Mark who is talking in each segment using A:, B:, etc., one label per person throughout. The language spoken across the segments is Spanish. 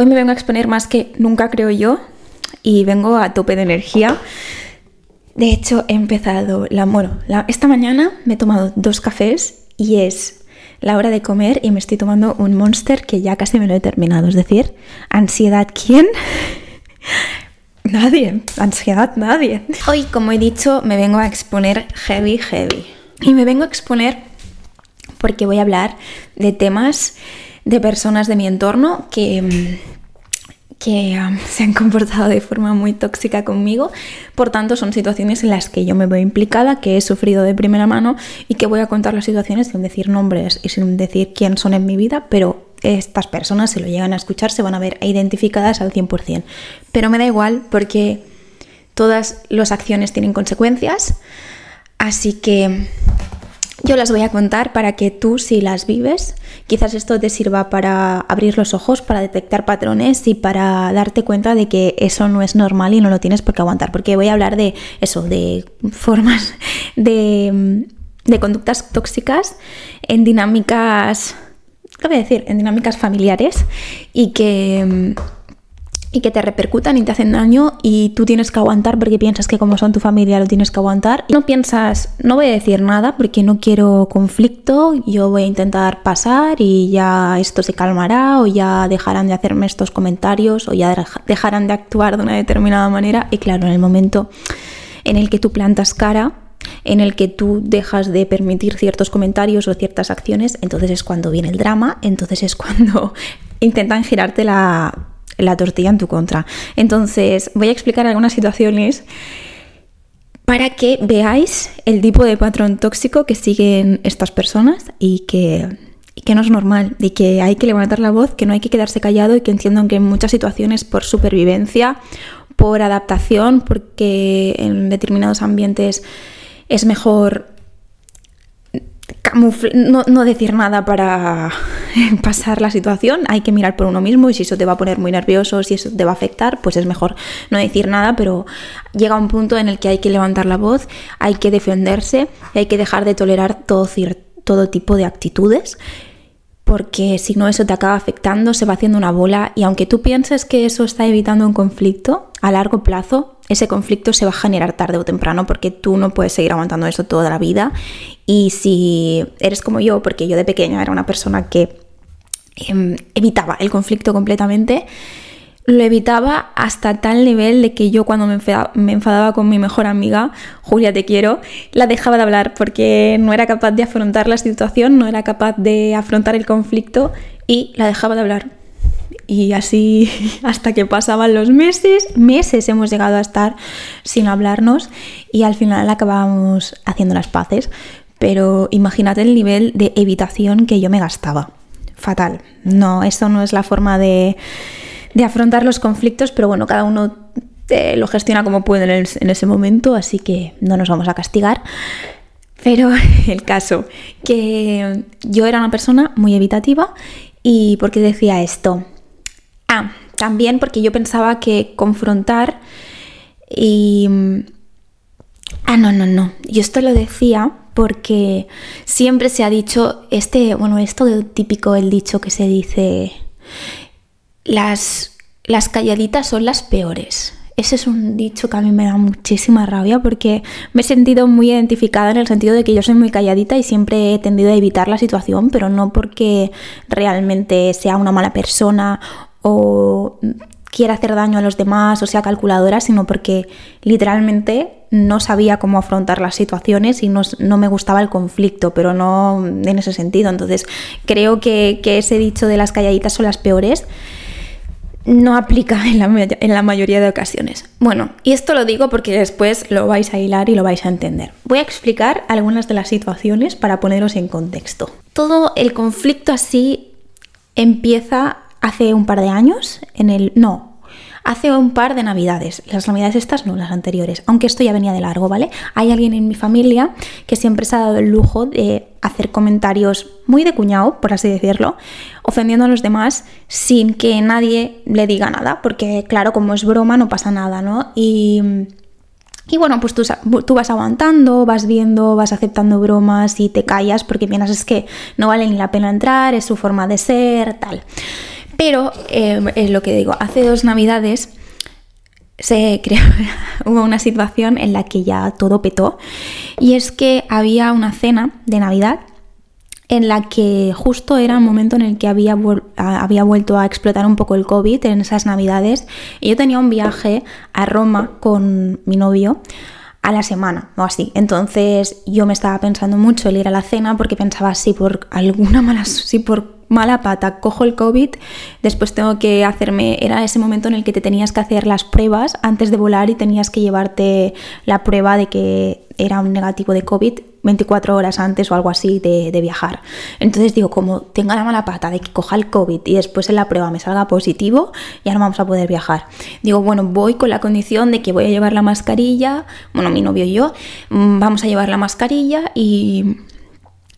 A: Hoy me vengo a exponer más que nunca, creo yo, y vengo a tope de energía. De hecho, he empezado, la, bueno, esta mañana me he tomado dos cafés y es la hora de comer y me estoy tomando un monster que ya casi me lo he terminado. Es decir, ansiedad, ¿quién? nadie, ansiedad, nadie. Hoy, como he dicho, me vengo a exponer heavy, heavy. Y me vengo a exponer porque voy a hablar de temas de personas de mi entorno que, mm, que se han comportado de forma muy tóxica conmigo. Por tanto, son situaciones en las que yo me veo implicada, que he sufrido de primera mano y que voy a contar las situaciones sin decir nombres y sin decir quién son en mi vida, pero estas personas, si lo llegan a escuchar, se van a ver identificadas al 100%. Pero me da igual porque todas las acciones tienen consecuencias, así que yo las voy a contar para que tú, si las vives, quizás esto te sirva para abrir los ojos, para detectar patrones y para darte cuenta de que eso no es normal y no lo tienes por qué aguantar. Porque voy a hablar de eso, de formas de, de conductas tóxicas en dinámicas, ¿qué voy a decir? En dinámicas familiares y que y que te repercutan y te hacen daño y tú tienes que aguantar porque piensas que como son tu familia lo tienes que aguantar. No piensas, no voy a decir nada porque no quiero conflicto, yo voy a intentar pasar y ya esto se calmará o ya dejarán de hacerme estos comentarios o ya dejarán de actuar de una determinada manera y claro, en el momento en el que tú plantas cara, en el que tú dejas de permitir ciertos comentarios o ciertas acciones, entonces es cuando viene el drama, entonces es cuando intentan girarte la la tortilla en tu contra. Entonces, voy a explicar algunas situaciones para que veáis el tipo de patrón tóxico que siguen estas personas y que, no es normal y que hay que levantar la voz, que no hay que quedarse callado y que entiendan que en muchas situaciones por supervivencia, por adaptación, porque en determinados ambientes es mejor no, decir nada para pasar la situación, hay que mirar por uno mismo y si eso te va a poner muy nervioso, si eso te va a afectar, pues es mejor no decir nada, pero llega un punto en el que hay que levantar la voz, hay que defenderse hay que dejar de tolerar todo, todo tipo de actitudes porque si no eso te acaba afectando, se va haciendo una bola y aunque tú pienses que eso está evitando un conflicto, a largo plazo ese conflicto se va a generar tarde o temprano porque tú no puedes seguir aguantando eso toda la vida y si eres como yo, porque yo de pequeña era una persona que em, evitaba el conflicto completamente, lo evitaba hasta tal nivel de que yo cuando me enfadaba, con mi mejor amiga, Julia te quiero, la dejaba de hablar porque no era capaz de afrontar la situación, no era capaz de afrontar el conflicto y la dejaba de hablar. Y así hasta que pasaban los meses, meses hemos llegado a estar sin hablarnos y al final acabábamos haciendo las paces. Pero imagínate el nivel de evitación que yo me gastaba. Fatal. No, eso no es la forma de de afrontar los conflictos, pero bueno, cada uno eh, lo gestiona como puede en, ese momento, así que no nos vamos a castigar. Pero el caso, que yo era una persona muy evitativa y ¿por qué decía esto? Ah, también porque yo pensaba que confrontar y... Ah, no, no, no. Yo esto lo decía porque siempre se ha dicho este, bueno, esto de típico el dicho que se dice las, las calladitas son las peores. Ese es un dicho que a mí me da muchísima rabia porque me he sentido muy identificada en el sentido de que yo soy muy calladita y siempre he tendido a evitar la situación, pero no porque realmente sea una mala persona o quiera hacer daño a los demás o sea calculadora, sino porque literalmente no sabía cómo afrontar las situaciones y no, me gustaba el conflicto, pero no en ese sentido. Entonces creo que, que ese dicho de las calladitas son las peores no aplica en la, mayoría de ocasiones. Bueno, y esto lo digo porque después lo vais a hilar y lo vais a entender. Voy a explicar algunas de las situaciones para poneros en contexto. Todo el conflicto así empieza hace un par de años, en el... No, hace un par de navidades. Las navidades estas no, las anteriores, aunque esto ya venía de largo, ¿vale? Hay alguien en mi familia que siempre se ha dado el lujo de hacer comentarios muy de cuñado, por así decirlo, ofendiendo a los demás sin que nadie le diga nada, porque claro, como es broma no pasa nada, ¿no? Y... Bueno, pues tú, tú, vas aguantando, vas viendo, vas aceptando bromas y te callas porque piensas es que no vale ni la pena entrar, es su forma de ser, tal. Pero eh, es lo que digo, hace dos navidades se creó, hubo una situación en la que ya todo petó y es que había una cena de Navidad en la que justo era el momento en el que había, había vuelto a explotar un poco el COVID en esas navidades y yo tenía un viaje a Roma con mi novio a la semana o así. Entonces yo me estaba pensando mucho el ir a la cena porque pensaba si por alguna mala, si por mala pata, cojo el COVID, después tengo que hacerme, era ese momento en el que te tenías que hacer las pruebas antes de volar y tenías que llevarte la prueba de que era un negativo de COVID 24 horas antes o algo así de, viajar. Entonces digo, como tenga la mala pata de que coja el COVID y después en la prueba me salga positivo, ya no vamos a poder viajar. Digo, bueno, voy con la condición de que voy a llevar la mascarilla, bueno, mi novio y yo, mm, vamos a llevar la mascarilla y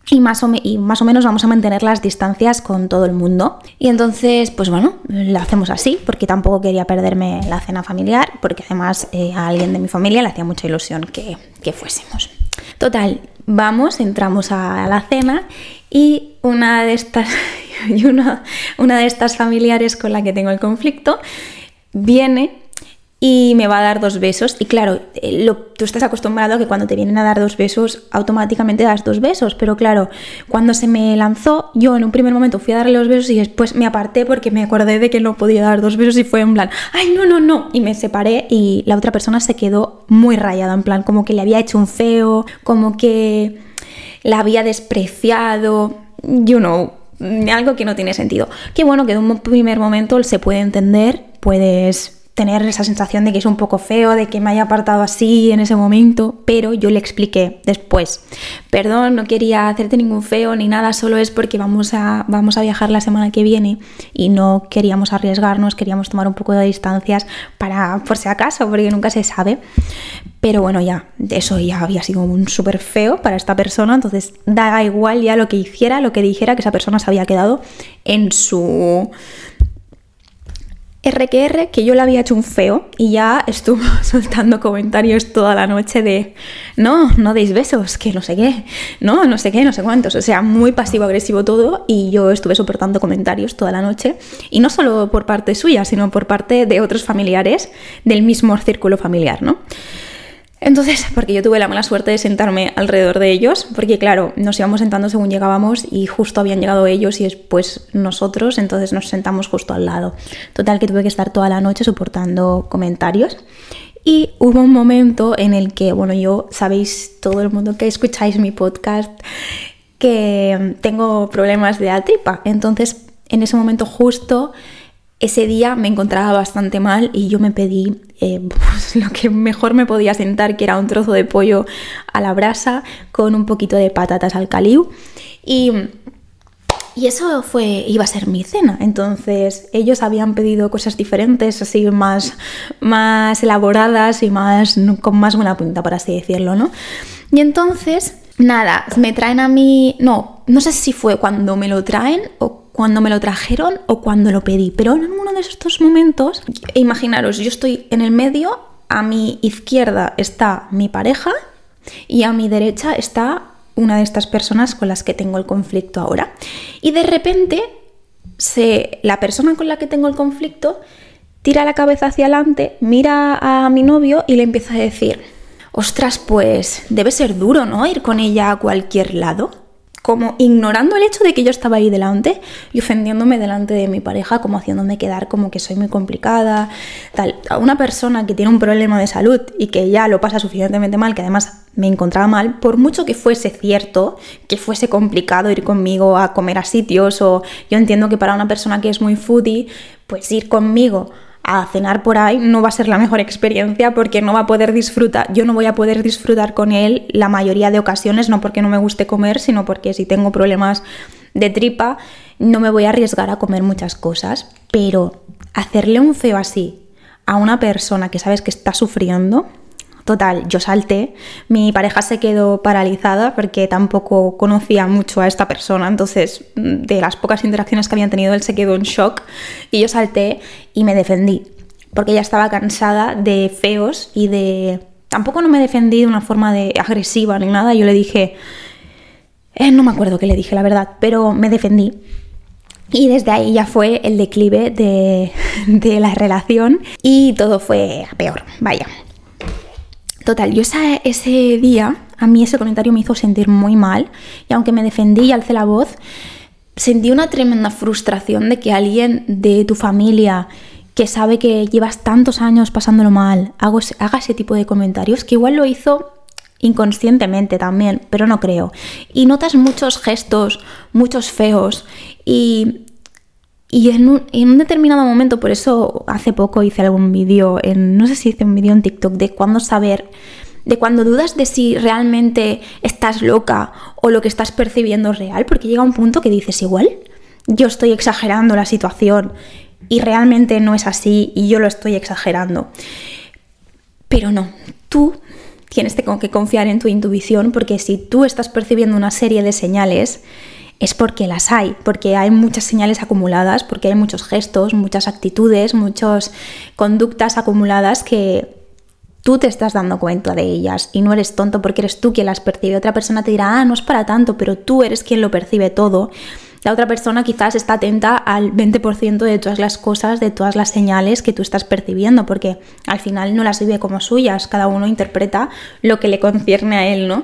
A: y más, o y más, o menos vamos a mantener las distancias con todo el mundo. Y entonces, pues bueno, lo hacemos así, porque tampoco quería perderme la cena familiar, porque además eh, a alguien de mi familia le hacía mucha ilusión que, que fuésemos. Total, vamos, entramos a la cena y una de estas, una, una de estas familiares con la que tengo el conflicto viene y me va a dar dos besos. Y claro, eh, tú estás acostumbrado a que cuando te vienen a dar dos besos, automáticamente das dos besos. Pero claro, cuando se me lanzó, yo en un primer momento fui a darle los besos y después me aparté porque me acordé de que no podía dar dos besos y fue en plan, ay, no, no, no. Y me separé y la otra persona se quedó muy rayada, en plan, como que le había hecho un feo, como que la había despreciado, you know, algo que no tiene sentido. Qué bueno que en un primer momento se puede entender, puedes tener esa sensación de que es un poco feo, de que me haya apartado así en ese momento, pero yo le expliqué después, perdón, no quería hacerte ningún feo ni nada, solo es porque vamos a, vamos a viajar la semana que viene y no queríamos arriesgarnos, queríamos tomar un poco de distancias para, por si acaso, porque nunca se sabe. Pero bueno, ya, eso ya había sido un súper feo para esta persona, entonces da igual ya lo que hiciera, lo que dijera, que esa persona se había quedado en su RQR que yo le había hecho un feo y ya estuvo soltando comentarios toda la noche de no, no deis besos, que no sé qué, no, no sé qué, no sé cuántos. O sea, muy pasivo-agresivo todo y yo estuve soportando comentarios toda la noche y no solo por parte suya, sino por parte de otros familiares del mismo círculo familiar, ¿no? Entonces, porque yo tuve la mala suerte de sentarme alrededor de ellos, porque claro, nos íbamos sentando según llegábamos y justo habían llegado ellos y después nosotros, entonces nos sentamos justo al lado. Total que tuve que estar toda la noche soportando comentarios. Y hubo un momento en el que, bueno, yo sabéis, todo el mundo que escucháis mi podcast, que tengo problemas de la tripa. Entonces, en ese momento justo ese día me encontraba bastante mal y yo me pedí eh, lo que mejor me podía sentar, que era un trozo de pollo a la brasa con un poquito de patatas al caliu. Y, y eso fue, iba a ser mi cena. Entonces ellos habían pedido cosas diferentes, así más, más elaboradas y más, con más buena punta, por así decirlo, ¿no? Y entonces, nada, me traen a mí, no, no sé si fue cuando me lo traen o cuando me lo trajeron o cuando lo pedí. Pero en uno de estos momentos, imaginaros, yo estoy en el medio, a mi izquierda está mi pareja y a mi derecha está una de estas personas con las que tengo el conflicto ahora. Y de repente, se, la persona con la que tengo el conflicto tira la cabeza hacia adelante, mira a mi novio y le empieza a decir, ostras, pues debe ser duro, ¿no? Ir con ella a cualquier lado como ignorando el hecho de que yo estaba ahí delante y ofendiéndome delante de mi pareja, como haciéndome quedar como que soy muy complicada, tal. A una persona que tiene un problema de salud y que ya lo pasa suficientemente mal, que además me encontraba mal, por mucho que fuese cierto, que fuese complicado ir conmigo a comer a sitios o yo entiendo que para una persona que es muy foodie, pues ir conmigo a cenar por ahí no va a ser la mejor experiencia porque no va a poder disfrutar, yo no voy a poder disfrutar con él la mayoría de ocasiones, no porque no me guste comer, sino porque si tengo problemas de tripa, no me voy a arriesgar a comer muchas cosas, pero hacerle un feo así a una persona que sabes que está sufriendo, Total, yo salté, mi pareja se quedó paralizada porque tampoco conocía mucho a esta persona, entonces de las pocas interacciones que habían tenido él se quedó en shock y yo salté y me defendí, porque ella estaba cansada de feos y de... Tampoco no me defendí de una forma de agresiva ni nada, yo le dije... Eh, no me acuerdo qué le dije, la verdad, pero me defendí. Y desde ahí ya fue el declive de, de la relación y todo fue a peor, vaya. Total, yo ese día, a mí ese comentario me hizo sentir muy mal y aunque me defendí y alcé la voz, sentí una tremenda frustración de que alguien de tu familia que sabe que llevas tantos años pasándolo mal haga ese tipo de comentarios, que igual lo hizo inconscientemente también, pero no creo. Y notas muchos gestos, muchos feos y, y en, un, determinado momento, por eso hace poco hice algún vídeo, no sé si hice un vídeo en TikTok de cuándo saber, de cuando dudas de si realmente estás loca o lo que estás percibiendo es real, porque llega un punto que dices igual, yo estoy exagerando la situación y realmente no es así y yo lo estoy exagerando. Pero no, tú tienes que confiar en tu intuición porque si tú estás percibiendo una serie de señales, es porque las hay, porque hay muchas señales acumuladas, porque hay muchos gestos, muchas actitudes, muchas conductas acumuladas que tú te estás dando cuenta de ellas y no eres tonto porque eres tú quien las percibe. Otra persona te dirá, ah, no es para tanto, pero tú eres quien lo percibe todo. La otra persona quizás está atenta al 20% de todas las cosas, de todas las señales que tú estás percibiendo, porque al final no las vive como suyas, cada uno interpreta lo que le concierne a él, ¿no?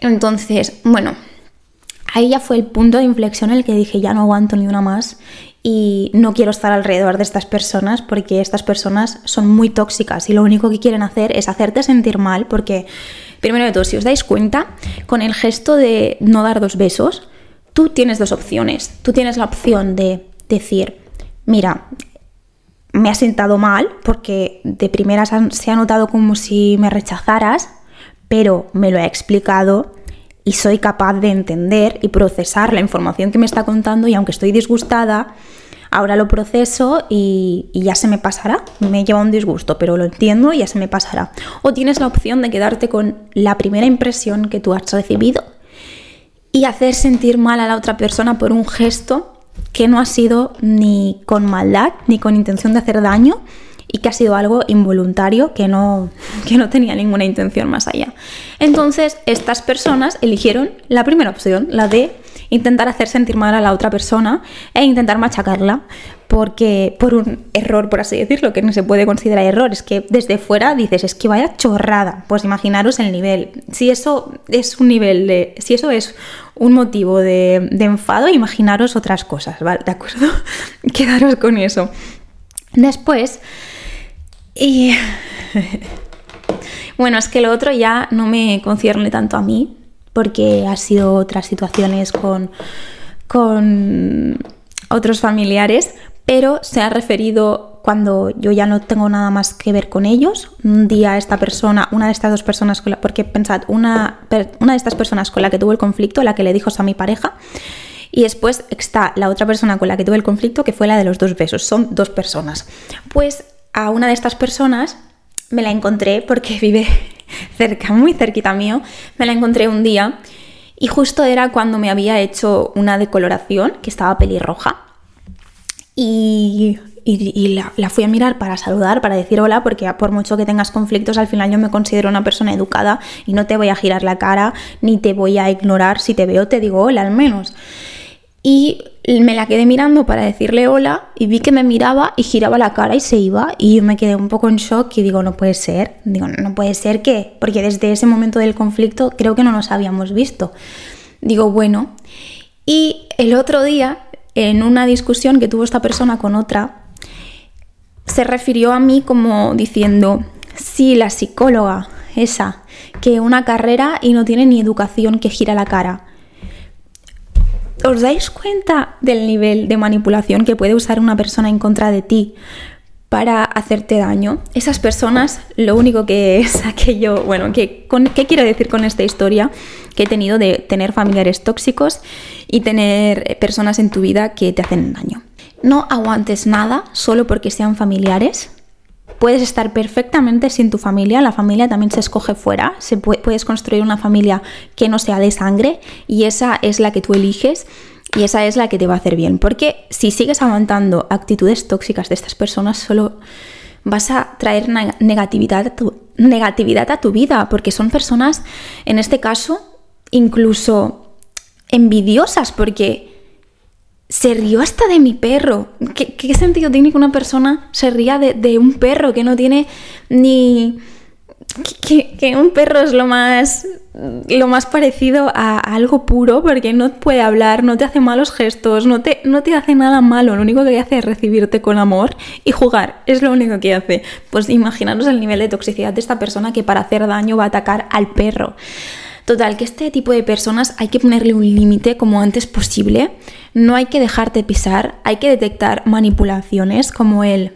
A: Entonces, bueno, ahí ya fue el punto de inflexión en el que dije, ya no aguanto ni una más y no quiero estar alrededor de estas personas porque estas personas son muy tóxicas y lo único que quieren hacer es hacerte sentir mal porque, primero de todo, si os dais cuenta, con el gesto de no dar dos besos, tú tienes dos opciones. Tú tienes la opción de decir, mira, me ha sentado mal porque de primeras se ha notado como si me rechazaras, pero me lo he explicado y soy capaz de entender y procesar la información que me está contando y aunque estoy disgustada, ahora lo proceso y, ya se me pasará. Me lleva un disgusto, pero lo entiendo y ya se me pasará. O tienes la opción de quedarte con la primera impresión que tú has recibido y hacer sentir mal a la otra persona por un gesto que no ha sido ni con maldad ni con intención de hacer daño y que ha sido algo involuntario que no, que no tenía ninguna intención más allá. Entonces, estas personas eligieron la primera opción, la de intentar hacer sentir mal a la otra persona e intentar machacarla porque por un error, por así decirlo, que no se puede considerar error, es que desde fuera dices, es que vaya chorrada, pues imaginaros el nivel. Si eso es un nivel de, si eso es un motivo de, de enfado, imaginaros otras cosas, ¿vale? ¿De acuerdo? Quedaros con eso. Después, y bueno, es que lo otro ya no me concierne tanto a mí, porque ha sido otras situaciones con, con otros familiares, pero se ha referido cuando yo ya no tengo nada más que ver con ellos. Un día esta persona, una de estas dos personas, con la, porque pensad, una, una de estas personas con la que tuvo el conflicto, la que le dijo a mi pareja, y después está la otra persona con la que tuve el conflicto, que fue la de los dos besos. Son dos personas. Pues a una de estas personas me la encontré porque vive cerca, muy cerquita mío, me la encontré un día y justo era cuando me había hecho una decoloración que estaba pelirroja y, la, fui a mirar para saludar, para decir hola, porque por mucho que tengas conflictos, al final yo me considero una persona educada y no te voy a girar la cara ni te voy a ignorar. Si te veo, te digo hola al menos. Y me la quedé mirando para decirle hola y vi que me miraba y giraba la cara y se iba. Y yo me quedé un poco en shock y digo, no puede ser, digo, no puede ser que, porque desde ese momento del conflicto creo que no nos habíamos visto. Digo, bueno, y el otro día, en una discusión que tuvo esta persona con otra, se refirió a mí como diciendo, sí, la psicóloga, esa, que una carrera y no tiene ni educación que gira la cara ¿Os dais cuenta del nivel de manipulación que puede usar una persona en contra de ti para hacerte daño? Esas personas, lo único que es aquello, bueno, que, ¿qué quiero decir con esta historia? Que he tenido de tener familiares tóxicos y tener personas en tu vida que te hacen daño. No aguantes nada solo porque sean familiares, puedes estar perfectamente sin tu familia, la familia también se escoge fuera, puedes construir una familia que no sea de sangre y esa es la que tú eliges y esa es la que te va a hacer bien, porque si sigues aguantando actitudes tóxicas de estas personas solo vas a traer negatividad a tu, negatividad a tu vida, porque son personas, en este caso, incluso envidiosas, porque se rió hasta de mi perro. ¿Qué, sentido tiene que una persona se ría de, un perro que no tiene ni... Que, un perro es lo más, lo más parecido a, algo puro porque no puede hablar, no te hace malos gestos, no te, no te hace nada malo, lo único que hace es recibirte con amor y jugar, es lo único que hace. Pues imaginaros el nivel de toxicidad de esta persona que para hacer daño va a atacar al perro. Total, que este tipo de personas hay que ponerle un límite como antes posible. No hay que dejarte pisar, hay que detectar manipulaciones como el...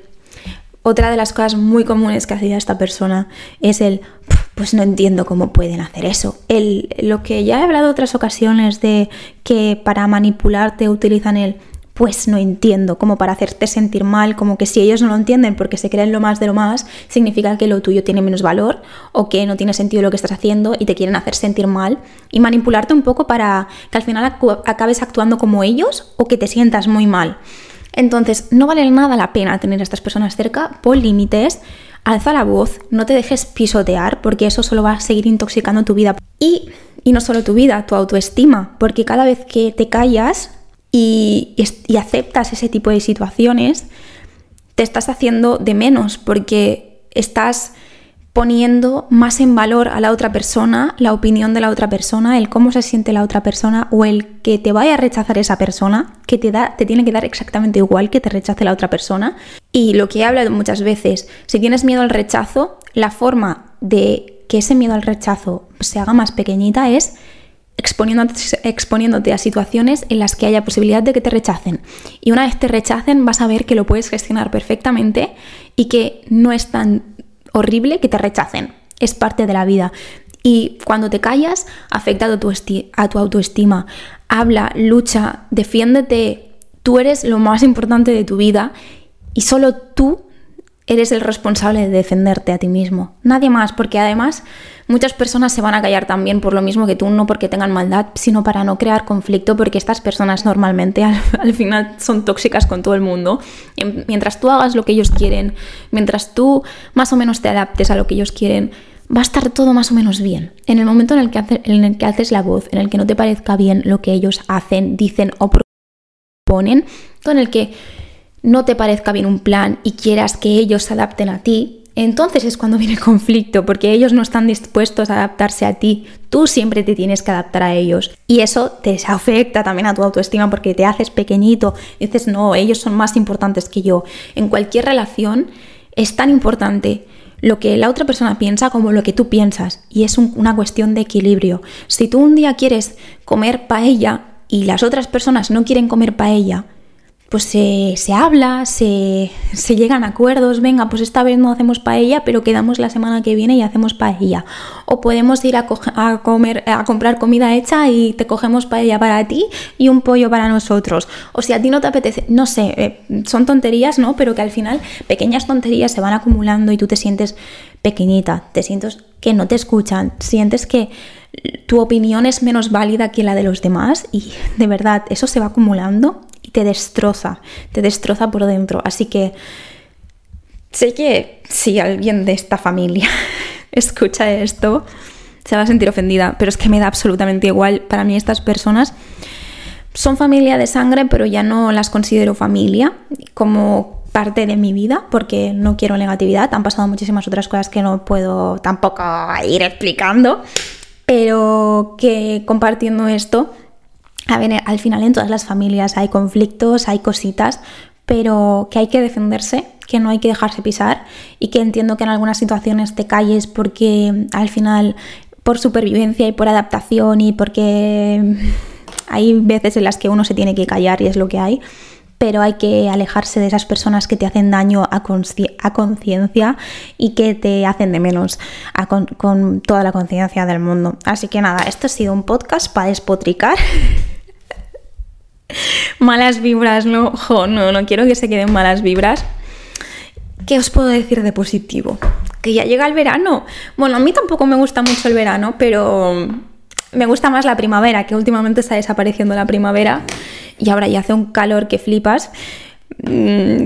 A: Otra de las cosas muy comunes que hacía esta persona es el, pues no entiendo cómo pueden hacer eso. El, lo que ya he hablado otras ocasiones de que para manipularte utilizan el, pues no entiendo, como para hacerte sentir mal, como que si ellos no lo entienden porque se creen lo más de lo más, significa que lo tuyo tiene menos valor o que no tiene sentido lo que estás haciendo y te quieren hacer sentir mal y manipularte un poco para que al final acabes actuando como ellos o que te sientas muy mal. Entonces, no vale nada la pena tener a estas personas cerca, pon límites, alza la voz, no te dejes pisotear porque eso solo va a seguir intoxicando tu vida. Y, y no solo tu vida, tu autoestima, porque cada vez que te callas, y, aceptas ese tipo de situaciones, te estás haciendo de menos porque estás poniendo más en valor a la otra persona, la opinión de la otra persona, el cómo se siente la otra persona o el que te vaya a rechazar esa persona, que te, da, te tiene que dar exactamente igual que te rechace la otra persona. Y lo que he hablado muchas veces, si tienes miedo al rechazo, la forma de que ese miedo al rechazo se haga más pequeñita es exponiéndote, a situaciones en las que haya posibilidad de que te rechacen. Y una vez te rechacen vas a ver que lo puedes gestionar perfectamente y que no es tan horrible que te rechacen. Es parte de la vida. Y cuando te callas, afecta a tu, a tu autoestima. Habla, lucha, defiéndete. Tú eres lo más importante de tu vida y solo tú eres el responsable de defenderte a ti mismo. Nadie más, porque además muchas personas se van a callar también por lo mismo que tú, no porque tengan maldad, sino para no crear conflicto, porque estas personas normalmente al, final son tóxicas con todo el mundo. Mientras tú hagas lo que ellos quieren, mientras tú más o menos te adaptes a lo que ellos quieren, va a estar todo más o menos bien. En el momento en el que, en el que haces la voz, en el que no te parezca bien lo que ellos hacen, dicen o proponen, en el que no te parezca bien un plan y quieras que ellos se adapten a ti, entonces es cuando viene el conflicto, porque ellos no están dispuestos a adaptarse a ti, tú siempre te tienes que adaptar a ellos. Y eso te afecta también a tu autoestima porque te haces pequeñito, dices, no, ellos son más importantes que yo. En cualquier relación es tan importante lo que la otra persona piensa como lo que tú piensas, y es una cuestión de equilibrio. Si tú un día quieres comer paella y las otras personas no quieren comer paella, pues se, habla, se, llegan a acuerdos, venga, pues esta vez no hacemos paella, pero quedamos la semana que viene y hacemos paella. O podemos ir a, comer, a comprar comida hecha y te cogemos paella para ti y un pollo para nosotros. O si a ti no te apetece, no sé, eh, son tonterías, ¿no? Pero que al final pequeñas tonterías se van acumulando y tú te sientes pequeñita, te sientes que no te escuchan, sientes que tu opinión es menos válida que la de los demás y de verdad eso se va acumulando y te destroza, te destroza por dentro. Así que sé que si alguien de esta familia escucha esto, se va a sentir ofendida, pero es que me da absolutamente igual. Para mí estas personas son familia de sangre, pero ya no las considero familia como parte de mi vida porque no quiero negatividad. Han pasado muchísimas otras cosas que no puedo tampoco ir explicando, pero que compartiendo esto a ver, al final en todas las familias hay conflictos, hay cositas, pero que hay que defenderse, que no hay que dejarse pisar y que entiendo que en algunas situaciones te calles porque al final por supervivencia y por adaptación y porque hay veces en las que uno se tiene que callar y es lo que hay, pero hay que alejarse de esas personas que te hacen daño a conciencia y que te hacen de menos con, con toda la conciencia del mundo. Así que nada, esto ha sido un podcast para despotricar. malas vibras, no, no, no quiero que se queden malas vibras. ¿Qué os puedo decir de positivo? Que ya llega el verano. Bueno, a mí tampoco me gusta mucho el verano, pero me gusta más la primavera, que últimamente está desapareciendo la primavera y ahora ya hace un calor que flipas. Mm,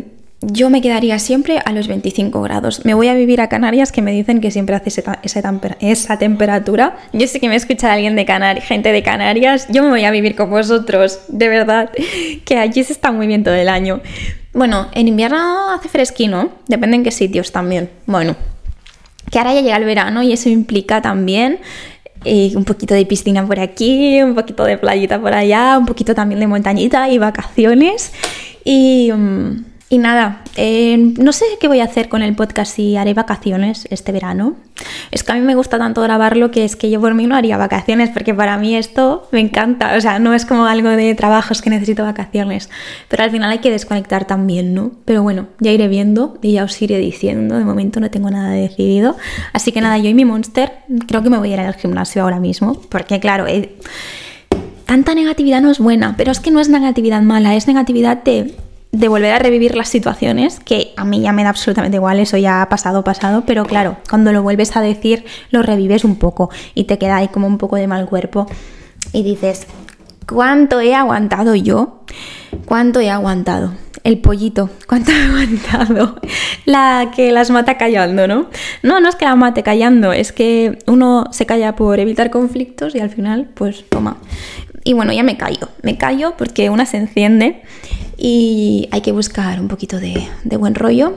A: yo me quedaría siempre a los 25 grados. Me voy a vivir a Canarias que me dicen que siempre hace esa, temperatura. Yo sé que me escucha alguien de Canarias, gente de Canarias. Yo me voy a vivir con vosotros, de verdad, que allí se está muy bien todo el año. Bueno, en invierno hace fresquino, depende en qué sitios también. Bueno, que ahora ya llega el verano y eso implica también eh, un poquito de piscina por aquí, un poquito de playita por allá, un poquito también de montañita y vacaciones. Y. Mm, y nada, eh, no sé qué voy a hacer con el podcast si haré vacaciones este verano. Es que a mí me gusta tanto grabarlo que es que yo por mí no haría vacaciones porque para mí esto me encanta. O sea, no es como algo de trabajos que necesito vacaciones. Pero al final hay que desconectar también, ¿no? Pero bueno, ya iré viendo y ya os iré diciendo. De momento no tengo nada decidido. Así que nada, yo y mi monster creo que me voy a ir al gimnasio ahora mismo. Porque claro, eh, tanta negatividad no es buena. Pero es que no es negatividad mala, es negatividad de de volver a revivir las situaciones, que a mí ya me da absolutamente igual, eso ya ha pasado, pasado, pero claro, cuando lo vuelves a decir, lo revives un poco y te queda ahí como un poco de mal cuerpo y dices, ¿cuánto he aguantado yo? ¿Cuánto he aguantado? El pollito, ¿cuánto he aguantado? La que las mata callando, ¿no? No, no es que la mate callando, es que uno se calla por evitar conflictos y al final, pues toma. Y bueno, ya me callo, me callo porque una se enciende y hay que buscar un poquito de, buen rollo.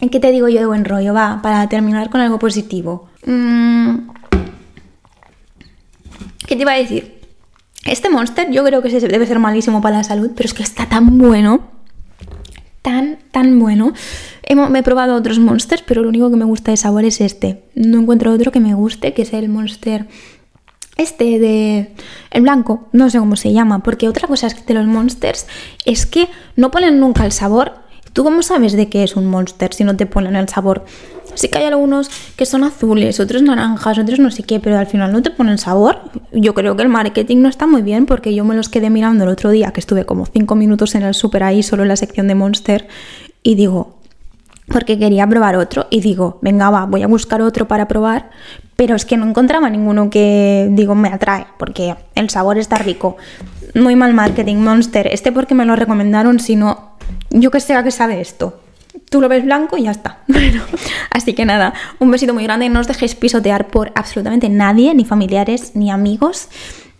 A: ¿En qué te digo yo de buen rollo? Va, para terminar con algo positivo. Mm, ¿Qué te iba a decir? Este monster yo creo que debe ser malísimo para la salud, pero es que está tan bueno. Tan, tan bueno. me he probado otros monsters, pero lo único que me gusta de sabor es este. No encuentro otro que me guste, que es el monster este de el blanco, no sé cómo se llama, porque otra cosa de los monsters es que no ponen nunca el sabor. ¿Tú cómo sabes de qué es un monster si no te ponen el sabor? Sí que hay algunos que son azules, otros naranjas, otros no sé qué, pero al final no te ponen sabor. Yo creo que el marketing no está muy bien porque yo me los quedé mirando el otro día, que estuve como 5 minutos en el super ahí, solo en la sección de monster, y digo, porque quería probar otro y digo, venga, va, voy a buscar otro para probar, pero es que no encontraba ninguno que digo me atrae, porque el sabor está rico. Muy mal marketing, Monster. Este porque me lo recomendaron, sino yo que sé a sabe esto. Tú lo ves blanco y ya está. Bueno, así que nada, un besito muy grande. No os dejéis pisotear por absolutamente nadie, ni familiares, ni amigos,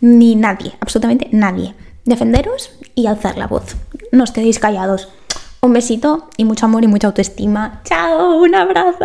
A: ni nadie, absolutamente nadie. Defenderos y alzar la voz. No os quedéis callados. Un besito y mucho amor y mucha autoestima. Chao, un abrazo.